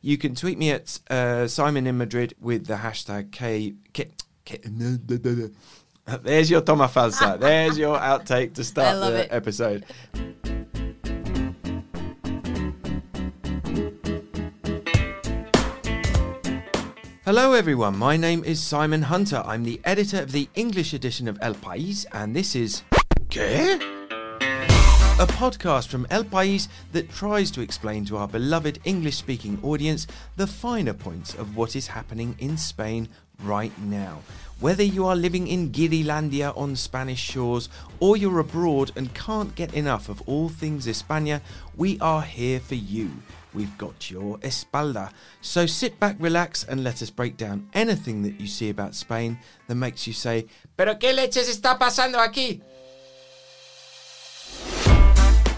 You can tweet me at uh, Simon in Madrid with the hashtag K. K, K there's your toma falsa. There's your outtake to start the it. episode. Hello, everyone. My name is Simon Hunter. I'm the editor of the English edition of El País, and this is. ¿Qué? A podcast from El País that tries to explain to our beloved English speaking audience the finer points of what is happening in Spain right now. Whether you are living in Guirilandia on Spanish shores or you're abroad and can't get enough of all things España, we are here for you. We've got your espalda. So sit back, relax, and let us break down anything that you see about Spain that makes you say, ¿Pero qué leches está pasando aquí?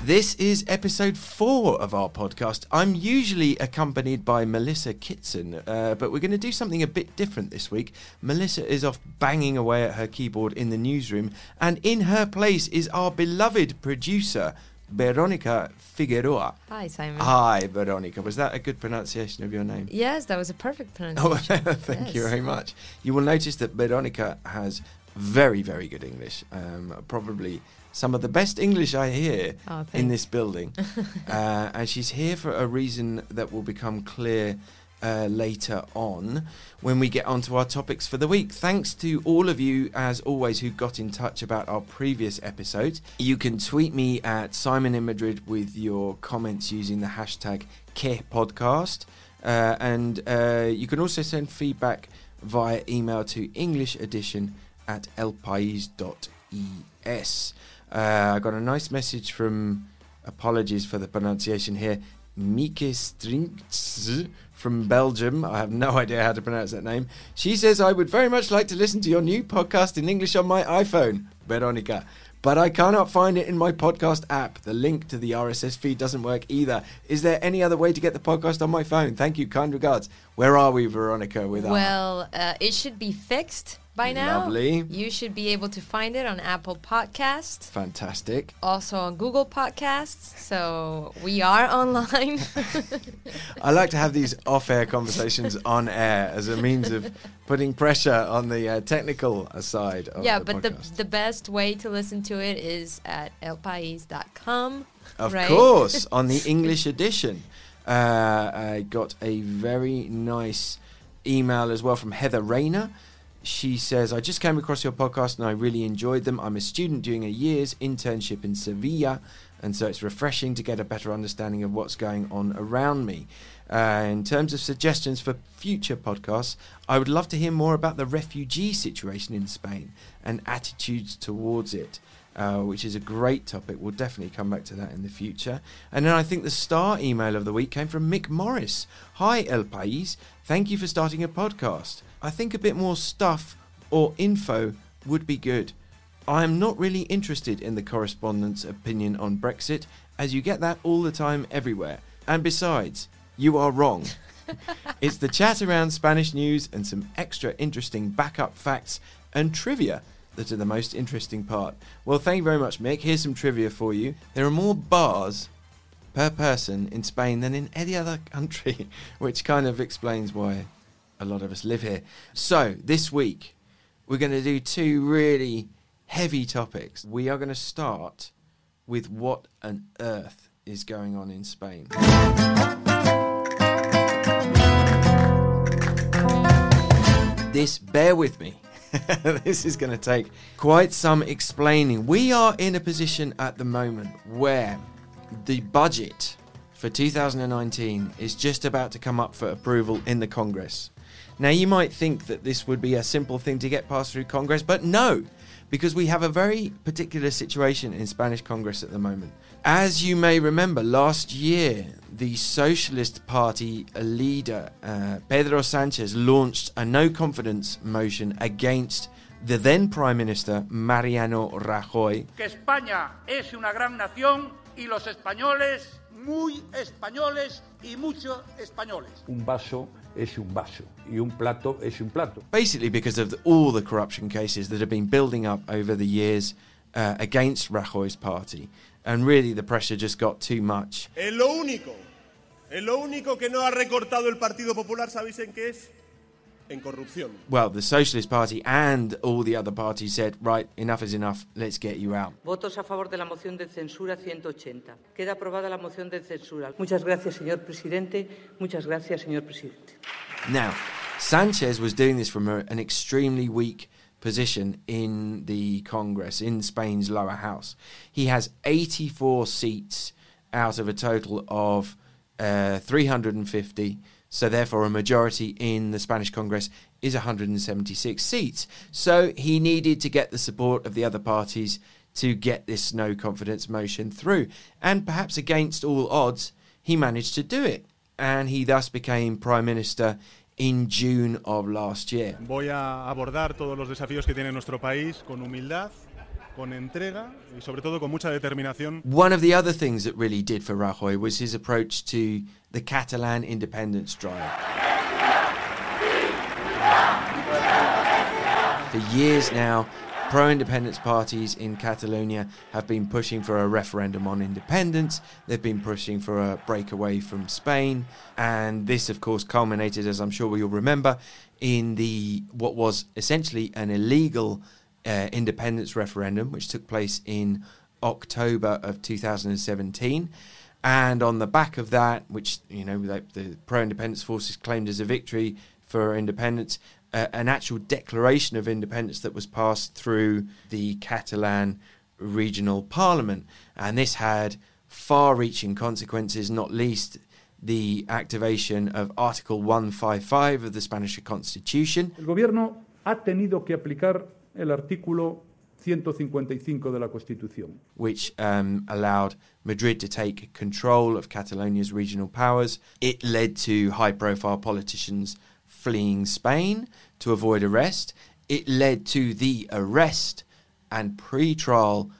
This is episode four of our podcast. I'm usually accompanied by Melissa Kitson, uh, but we're going to do something a bit different this week. Melissa is off banging away at her keyboard in the newsroom, and in her place is our beloved producer, Veronica Figueroa. Hi, Simon. Hi, Veronica. Was that a good pronunciation of your name? yes, that was a perfect Oh, pronunciation. thank you very much. You will notice that Veronica has very, very good English. Um, probably some of the best English I hear Oh, in this building. uh, and she's here for a reason that will become clear uh, later on when we get onto our topics for the week. Thanks to all of you, as always, who got in touch about our previous episode. You can tweet me at Simon in Madrid with your comments using the hashtag QuePodcast. Uh, and uh, you can also send feedback via email to English edition at elpais.es. Uh, I got a nice message from, apologies for the pronunciation here, Mike Strinks from Belgium. I have no idea how to pronounce that name. She says, I would very much like to listen to your new podcast in English on my iPhone, Veronica. But I cannot find it in my podcast app. The link to the RSS feed doesn't work either. Is there any other way to get the podcast on my phone? Thank you. Kind regards. Where are we, Veronica, with our Well, uh, it should be fixed by now. Lovely. You should be able to find it on Apple Podcasts, fantastic? also on Google Podcasts. So we are online. I like to have these off-air conversations on air as a means of putting pressure on the uh, technical side of yeah, the but the, the best way to listen to it is at elpais.com. Of right? course, on the English edition. Uh, I got a very nice email as well from Heather Rayner. She says, I just came across your podcast and I really enjoyed them. I'm a student doing a year's internship in Sevilla, and so it's refreshing to get a better understanding of what's going on around me. Uh, in terms of suggestions for future podcasts, I would love to hear more about the refugee situation in Spain and attitudes towards it uh, which is a great topic. We'll definitely come back to that in the future. And then I think the star email of the week came from Mick Morris. Hi, El País. Thank you for starting a podcast. I think a bit more stuff or info would be good. I am not really interested in the correspondent's opinion on Brexit, as you get that all the time everywhere. And besides, you are wrong. it's the chat around Spanish news and some extra interesting backup facts and trivia that are the most interesting part. Well, thank you very much, Mick. Here's some trivia for you. There are more bars per person in Spain than in any other country, which kind of explains why a lot of us live here. So, this week, we're going to do two really heavy topics. We are going to start with what on earth is going on in Spain. This, bear with me. this is going to take quite some explaining. We are in a position at the moment where the budget for 2019 is just about to come up for approval in the Congress. Now, you might think that this would be a simple thing to get passed through Congress, but no, because we have a very particular situation in Spanish Congress at the moment. As you may remember, last year, the Socialist Party leader, uh, Pedro Sanchez, launched a no confidence motion against the then Prime Minister, Mariano Rajoy, que España es una gran nación y los españoles muy españoles y muchos españoles. Un vaso es un vaso y un plato es un plato. basically because of the, all the corruption cases that have been building up over the years uh, against Rajoy's party. And really, the pressure just got too much. Es lo único En lo único que no ha recortado el Partido Popular, ¿sabéis en qué es? En corrupción. Well, the Socialist Party and all the other parties said, right, enough is enough, let's get you out. Votos a favor de la moción de censura 180. Queda aprobada la moción de censura. Muchas gracias, señor presidente. Muchas gracias, señor presidente. Now, Sanchez was doing this from a, an extremely weak position in the Congress, in Spain's lower house. He has 84 seats out of a total of uh, 350. So, therefore, a majority in the Spanish Congress is 176 seats. So, he needed to get the support of the other parties to get this no confidence motion through. And perhaps against all odds, he managed to do it. And he thus became Prime Minister in June of last year. Voy a abordar todos los desafíos que tiene nuestro país con humildad, con entrega y sobre todo con mucha determinación. One of the other things that really did for Rajoy was his approach to the Catalan independence drive. For years now, pro independence parties in Catalonia have been pushing for a referendum on independence. They've been pushing for a breakaway from Spain. And this, of course, culminated, as I'm sure you'll remember, in the what was essentially an illegal uh, independence referendum, which took place in October of 2017. And on the back of that, which you know the, the pro-independence forces claimed as a victory for independence, uh, an actual declaration of independence that was passed through the Catalan regional parliament, and this had far-reaching consequences, not least the activation of Article 155 of the Spanish Constitution, El gobierno ha tenido que aplicar el artículo 155 de la Constitución. which um, allowed Madrid to take control of Catalonia's regional powers. It led to high profile politicians fleeing Spain to avoid arrest. It led to the arrest and pre trial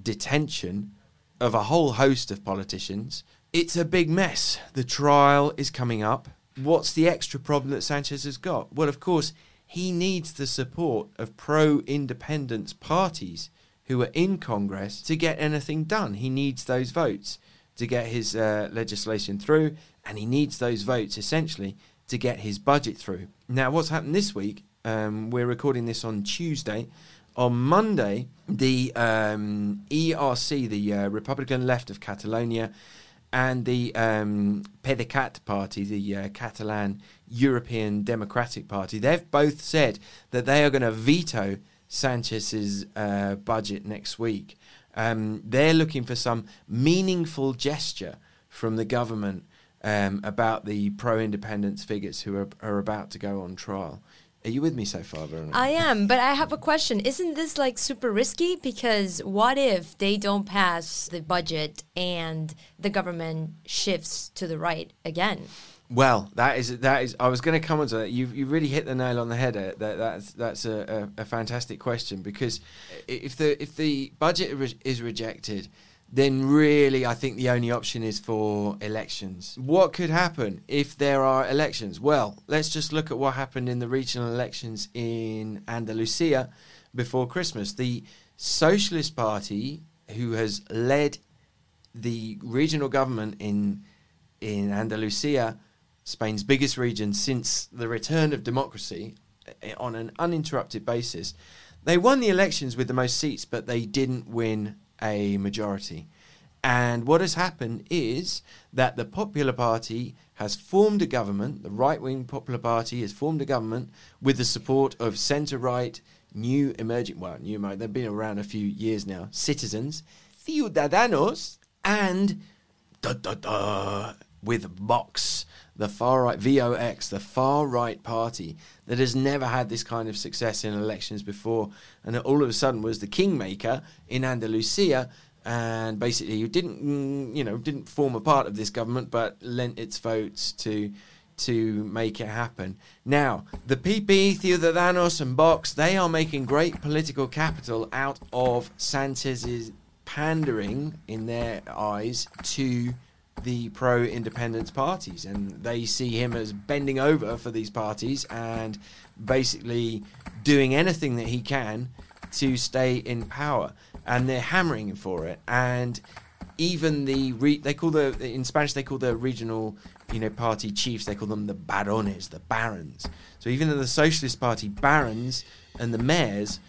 detention of a whole host of politicians. It's a big mess. The trial is coming up. What's the extra problem that Sanchez has got? Well, of course, he needs the support of pro independence parties who are in Congress to get anything done. He needs those votes to get his uh, legislation through, and he needs those votes essentially to get his budget through. Now, what's happened this week? Um, we're recording this on Tuesday. On Monday, the um, ERC, the uh, Republican left of Catalonia, and the um, party, the uh, Catalan European Democratic Party, they've both said that they are going to veto Sanchez's uh, budget next week. Um, they're looking for some meaningful gesture from the government um, about the pro-independence figures who are, are about to go on trial. Are you with me so far, Veronica? I am, but I have a question. Isn't this like super risky? Because what if they don't pass the budget and the government shifts to the right again? Well, that is that is. I was going to come on to that. You you really hit the nail on the head. uh, That that's that's a, a, a fantastic question because if the if the budget is rejected, then really I think the only option is for elections. What could happen if there are elections? Well, let's just look at what happened in the regional elections in Andalusia before Christmas. The Socialist Party, who has led the regional government in in Andalusia, Spain's biggest region since the return of democracy, eh, on an uninterrupted basis, they won the elections with the most seats, but they didn't win a majority. And what has happened is that the Popular Party has formed a government, the right wing Popular Party has formed a government with the support of centre right, new emerging, well, new, they've been around a few years now, citizens, Ciudadanos, and da, da, da, with Vox, the far right, VOX, the far right party that has never had this kind of success in elections before, and all of a sudden was the kingmaker in Andalusia, and basically you didn't, mm, you know, didn't form a part of this government, but lent its votes to to make it happen. Now, the PP, Ciudadanos, and Vox, they are making great political capital out of Sanchez's pandering, in their eyes, to the pro independence parties. And they see him as bending over for these parties and basically doing anything that he can to stay in power. And they're hammering him for it. And even the re- they call the in Spanish they call the regional you know, party chiefs. They call them the barones, the barons. So even the Socialist Party barons and the mayors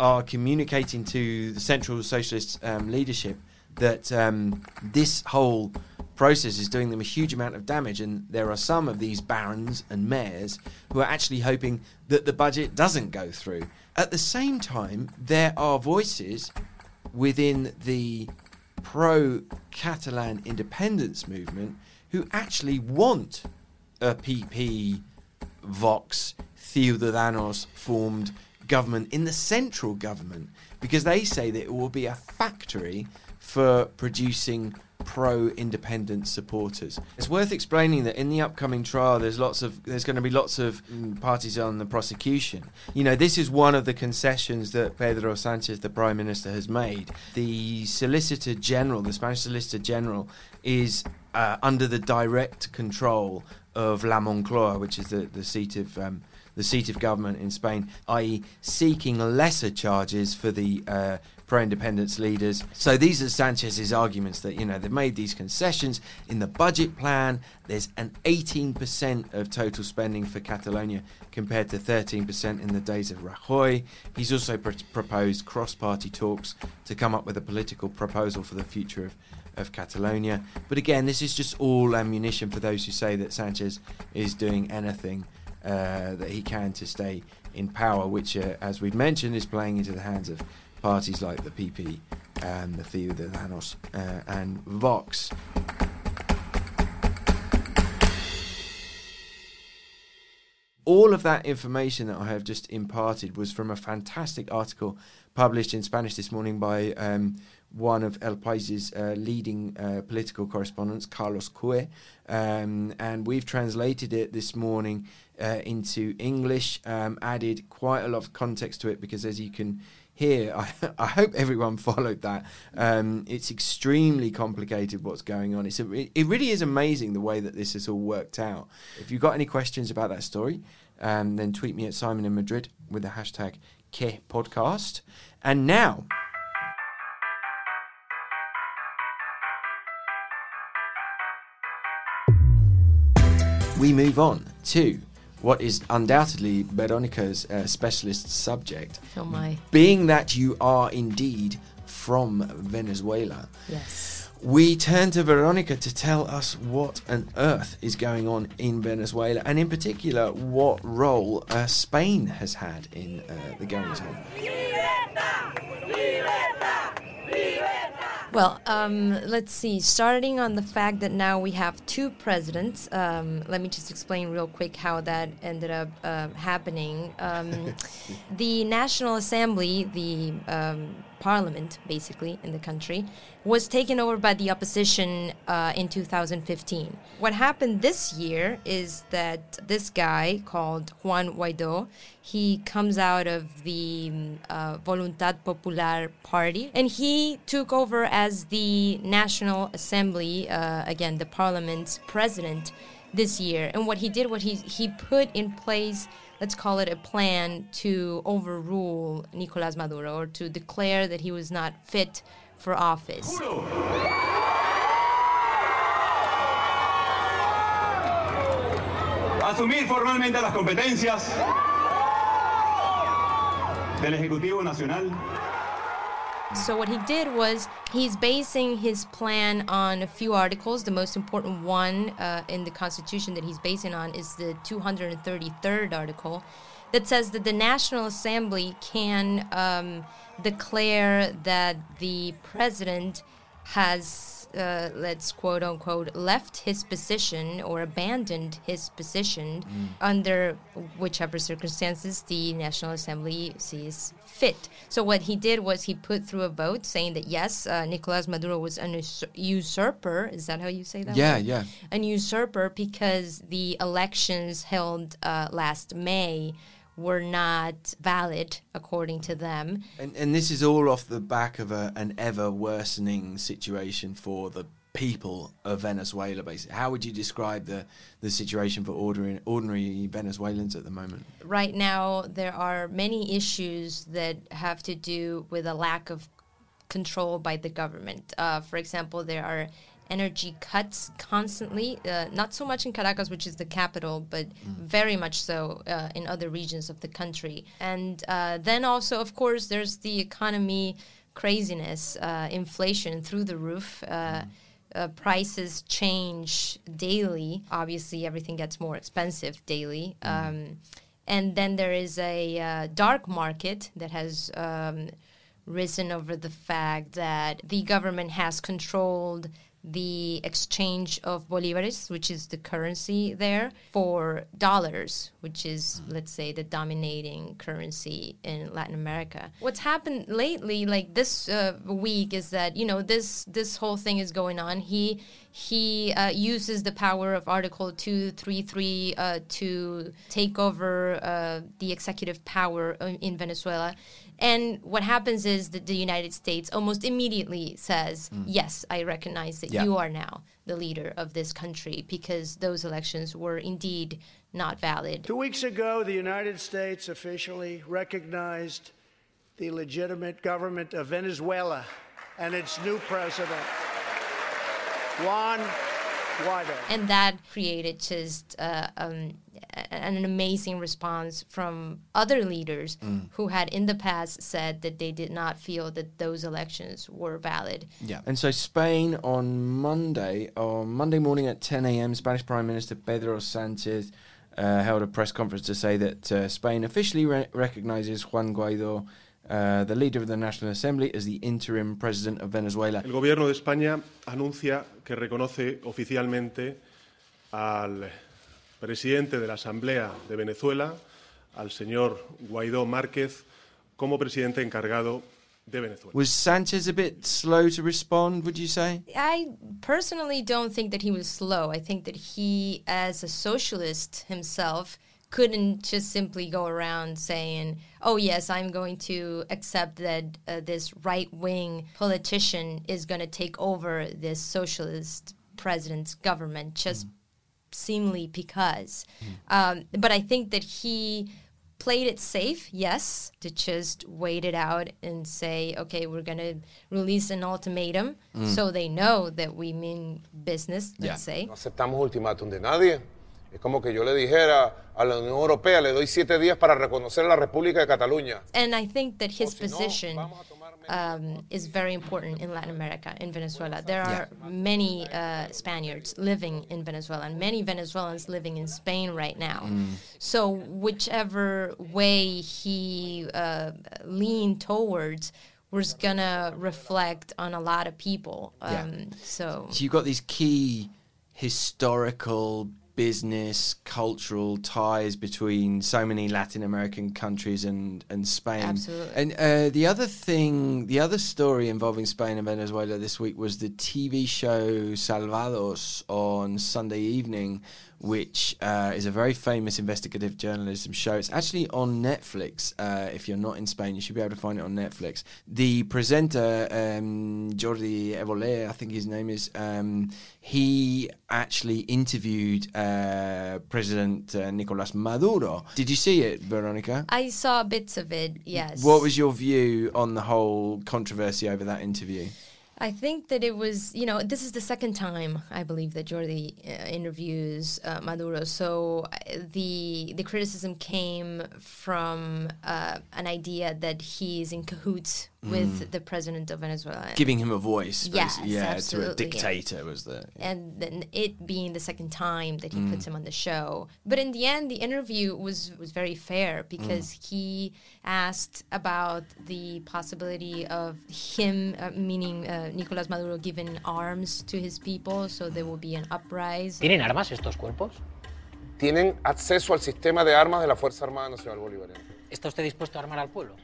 are communicating to the central socialist um, leadership that um, this whole process is doing them a huge amount of damage, and there are some of these barons and mayors who are actually hoping that the budget doesn't go through. At the same time, there are voices within the pro Catalan independence movement who actually want a PP, Vox, Ciudadanos formed government in the central government because they say that it will be a factory for producing pro independent supporters. It's worth explaining that in the upcoming trial there's lots of there's going to be lots of mm, parties on the prosecution. You know, this is one of the concessions that Pedro Sanchez the prime minister has made. The solicitor general, the Spanish solicitor general is uh, under the direct control of La Moncloa, which is the, the seat of um, the seat of government in Spain, i.e., seeking lesser charges for the uh, pro-independence leaders. So these are Sanchez's arguments that you know they've made these concessions in the budget plan. There's an 18% of total spending for Catalonia compared to 13% in the days of Rajoy. He's also pr- proposed cross-party talks to come up with a political proposal for the future of of Catalonia. But again, this is just all ammunition for those who say that Sanchez is doing anything uh, that he can to stay in power, which, uh, as we've mentioned, is playing into the hands of parties like the PP and the Ciudadanos uh, and Vox. All of that information that I have just imparted was from a fantastic article published in Spanish this morning by um, one of El Pais's uh, leading uh, political correspondents, Carlos Cué, um, and we've translated it this morning uh, into English, um, added quite a lot of context to it because, as you can hear, I, I hope everyone followed that. Um, it's extremely complicated what's going on. It's a, it really is amazing the way that this has all worked out. If you've got any questions about that story, um, then tweet me at Simon in Madrid with the hashtag Que Podcast. And now. we move on to what is undoubtedly Veronica's uh, specialist subject. Oh my. Being that you are indeed from Venezuela. Yes. We turn to Veronica to tell us what on earth is going on in Venezuela, and in particular, what role uh, Spain has had in uh, the goings on. Well, um, let's see. Starting on the fact that now we have two presidents, um, let me just explain real quick how that ended up uh, happening. Um, the National Assembly, the um, parliament, basically, in the country, was taken over by the opposition uh, in 2015. What happened this year is that this guy called Juan Guaido, he comes out of the uh, Voluntad Popular Party, and he took over as the National Assembly, uh, again, the parliament's president this year. And what he did, what he, he put in place let's call it a plan to overrule Nicolas Maduro or to declare that he was not fit for office. Asumir formalmente las competencias del Ejecutivo Nacional. So what he did was he's basing his plan on a few articles. The most important one uh, in the Constitution that he's basing on is the 233rd article, that says that the National Assembly can um, declare that the president has uh, let's quote unquote left his position or abandoned his position mm. under whichever circumstances the National Assembly sees fit. So what he did was he put through a vote saying that yes, uh, Nicolas Maduro was an usurper. Is that how you say that? Yeah, word? yeah. An usurper because the elections held uh, last May were not valid according to them. And, and this is all off the back of a, an ever worsening situation for the people of Venezuela. Basically, how would you describe the the situation for ordinary ordinary Venezuelans at the moment? Right now, there are many issues that have to do with a lack of control by the government. Uh, for example, there are energy cuts constantly, uh, not so much in Caracas, which is the capital, but very much so uh, in other regions of the country. And uh, then also, of course, there's the economy craziness, uh, inflation through the roof. Uh, uh, prices change daily. Obviously, everything gets more expensive daily. Um, and then there is a uh, dark market that has um, risen over the fact that the government has controlled the exchange of bolivares, which is the currency there, for dollars, which is, let's say, the dominating currency in Latin America. What's happened lately, like this uh, week, is that you know this this whole thing is going on. He he uh, uses the power of Article two three three uh, to take over uh, the executive power in in Venezuela. And what happens is that the United States almost immediately says, Yes, I recognize that Yeah. you are now the leader of this country because those elections were indeed not valid. Two weeks ago, the United States officially recognized the legitimate government of Venezuela and its new president, Juan Guaido. And that created just uh, um, an amazing response from other leaders who had in the past said that they did not feel that those elections were valid. Yeah. And so Spain on Monday, on Monday morning at 10 a.m., Spanish Prime Minister Pedro Sánchez uh, held a press conference to say that uh, Spain officially re- recognizes Juan Guaido, uh, the leader of the National Assembly, as the interim president of Venezuela. El Gobierno de España anuncia que reconoce oficialmente al presidente de la Asamblea de Venezuela, al señor Guaidó Márquez, como presidente encargado de Venezuela. Was Sanchez a bit slow to respond, would you say? I personally don't think that he was slow. I think that he, as a socialist himself, couldn't just simply go around saying, "Oh yes, I'm going to accept that uh, this right-wing politician is going to take over this socialist president's government just seemingly because." Um, but I think that he played it safe, yes, to just wait it out and say, okay, we're going to release an ultimatum so they know that we mean business, let's Yeah. say. No aceptamos ultimátum de nadie. Es como que yo le dijera a la Unión Europea, le doy siete días para reconocer la República de Cataluña. And I think that his position vamos a tomar medidas um, is very important in Latin America, in Venezuela. There are many uh, Spaniards living in Venezuela and many Venezuelans living in Spain right now. So, whichever way he uh, leaned towards was gonna reflect on a lot of people. Yeah. Um, So, So you've got these key historical, business, cultural ties between so many Latin American countries and, and Spain. Absolutely. And uh, the other thing, the other story involving Spain and Venezuela this week was the TV show Salvados on Sunday evening, which uh, is a very famous investigative journalism show. It's actually on Netflix. Uh, if you're not in Spain, you should be able to find it on Netflix. The presenter, um, Jordi Évole, I think his name is, um, he actually interviewed uh, President uh, Nicolas Maduro. Did you see it, Veronica? I saw bits of it, yes. What was your view on the whole controversy over that interview? I think that it was, you know, this is the second time I believe that Jordi uh, interviews uh, Maduro. So uh, the the criticism came from uh, an idea that he's in cahoots with the president of Venezuela, Giving him a voice, Yes, basically. yeah, to a dictator was the. and then it being the second time that he puts him on the show. But in the end, the interview was was very fair because he asked about the possibility of him, uh, meaning uh, Nicolas Maduro, giving arms to his people, so there will be an uprising. ¿Tienen armas estos cuerpos? Tienen acceso al sistema de armas de la Fuerza Armada Nacional Bolivariana. ¿Está usted dispuesto a armar al pueblo?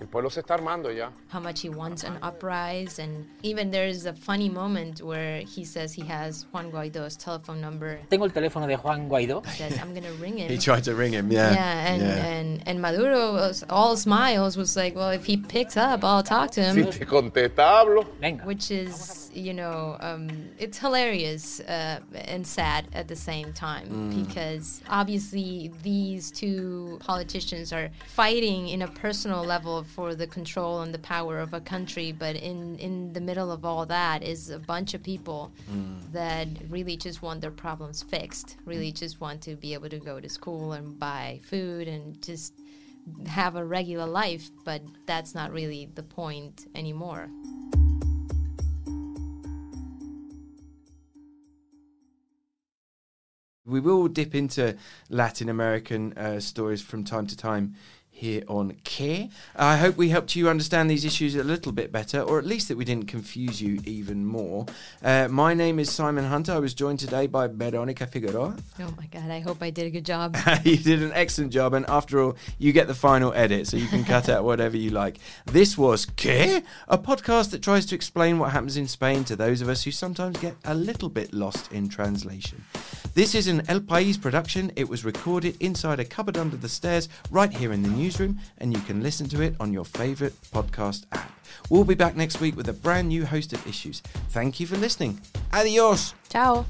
El pueblo se está armando ya. How much he wants an uprising, and even there's a funny moment where he says he has Juan Guaido's telephone number. Tengo el teléfono de Juan Guaidó. He says, "I'm gonna ring him." He tried to ring him, yeah. Yeah, and, yeah. and and Maduro was all smiles was like, well, if he picks up, I'll talk to him. Si him, te contesta, hablo. Venga. which is you know, um, it's hilarious uh, and sad at the same time Mm. because obviously these two politicians are fighting in a personal level for the control and the power of a country, but in in the middle of all that is a bunch of people Mm. that really just want their problems fixed, really just want to be able to go to school and buy food and just have a regular life, but that's not really the point anymore. We will dip into Latin American uh, stories from time to time here on Qué. I hope we helped you understand these issues a little bit better, or at least that we didn't confuse you even more. Uh, my name is Simon Hunter. I was joined today by Veronica Figueroa. Oh my god, I hope I did a good job. you did an excellent job, and after all, you get the final edit, so you can cut out whatever you like. This was Qué, a podcast that tries to explain what happens in Spain to those of us who sometimes get a little bit lost in translation. This is an El País production. It was recorded inside a cupboard under the stairs, right here in the newsroom, and you can listen to it on your favourite podcast app. We'll be back next week with a brand new host of issues. Thank you for listening. Adios. Ciao.